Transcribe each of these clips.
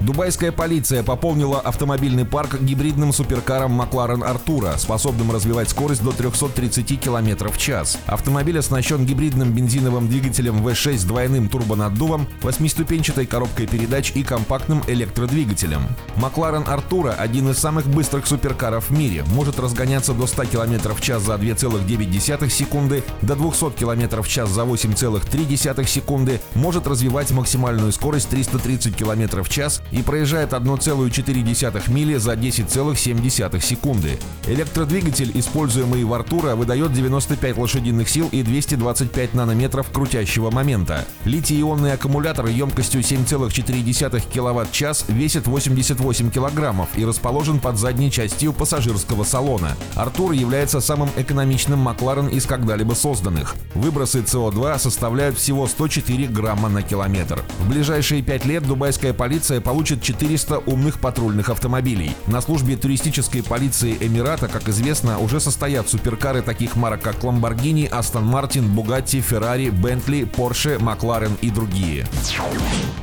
Дубайская полиция пополнила автомобильный парк гибридным суперкаром Макларен Артура, способным развивать скорость до 330 км в час. Автомобиль оснащен гибридным бензиновым двигателем V6 с двойным турбонаддувом, восьмиступенчатой коробкой передач и компактным электродвигателем. Макларен Артура – один из самых быстрых суперкаров в мире, может разгоняться до 100 км в час за 2,9 секунды, до 200 км в час за 8,3 секунды, может развивать максимальную скорость 330 км в час и проезжает 1,4 мили за 10,7 секунды. Электродвигатель, используемый в Артура, выдает 95 лошадиных сил и 225 нанометров крутящего момента. Литий-ионный аккумулятор емкостью 7,4 кВт-час весит 88 килограммов и расположен под задней частью пассажирского салона. Артур является самым экономичным Макларен из когда-либо созданных. Выбросы СО2 составляют всего 104 грамма на километр. В ближайшие пять лет дубайская полиция получит получит 400 умных патрульных автомобилей. На службе туристической полиции Эмирата, как известно, уже состоят суперкары таких марок, как Lamborghini, Aston Martin, Bugatti, Ferrari, Bentley, Porsche, McLaren и другие.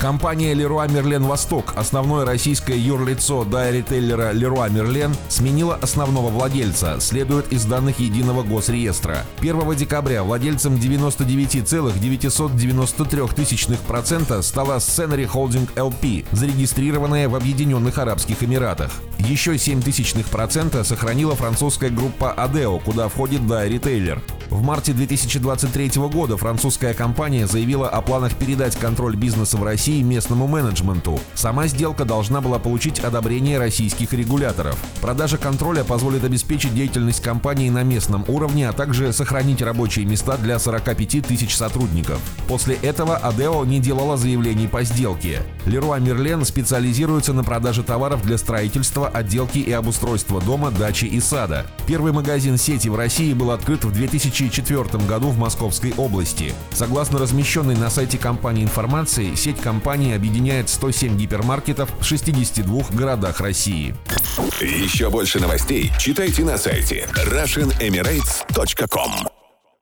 Компания Leroy Merlin Восток, основное российское юрлицо дайритейлера Leroy Merlin, сменила основного владельца, следует из данных единого госреестра. 1 декабря владельцем 99,993% стала Scenery Holding LP, в Объединенных Арабских Эмиратах. Еще 0,07% сохранила французская группа Adeo, куда входит Dairy В марте 2023 года французская компания заявила о планах передать контроль бизнеса в России местному менеджменту. Сама сделка должна была получить одобрение российских регуляторов. Продажа контроля позволит обеспечить деятельность компании на местном уровне, а также сохранить рабочие места для 45 тысяч сотрудников. После этого Адео не делала заявлений по сделке. Леруа Мерлен специализируется на продаже товаров для строительства, отделки и обустройства дома, дачи и сада. Первый магазин сети в России был открыт в 2004 году в Московской области. Согласно размещенной на сайте компании информации, сеть компании объединяет 107 гипермаркетов в 62 городах России. Еще больше новостей читайте на сайте RussianEmirates.com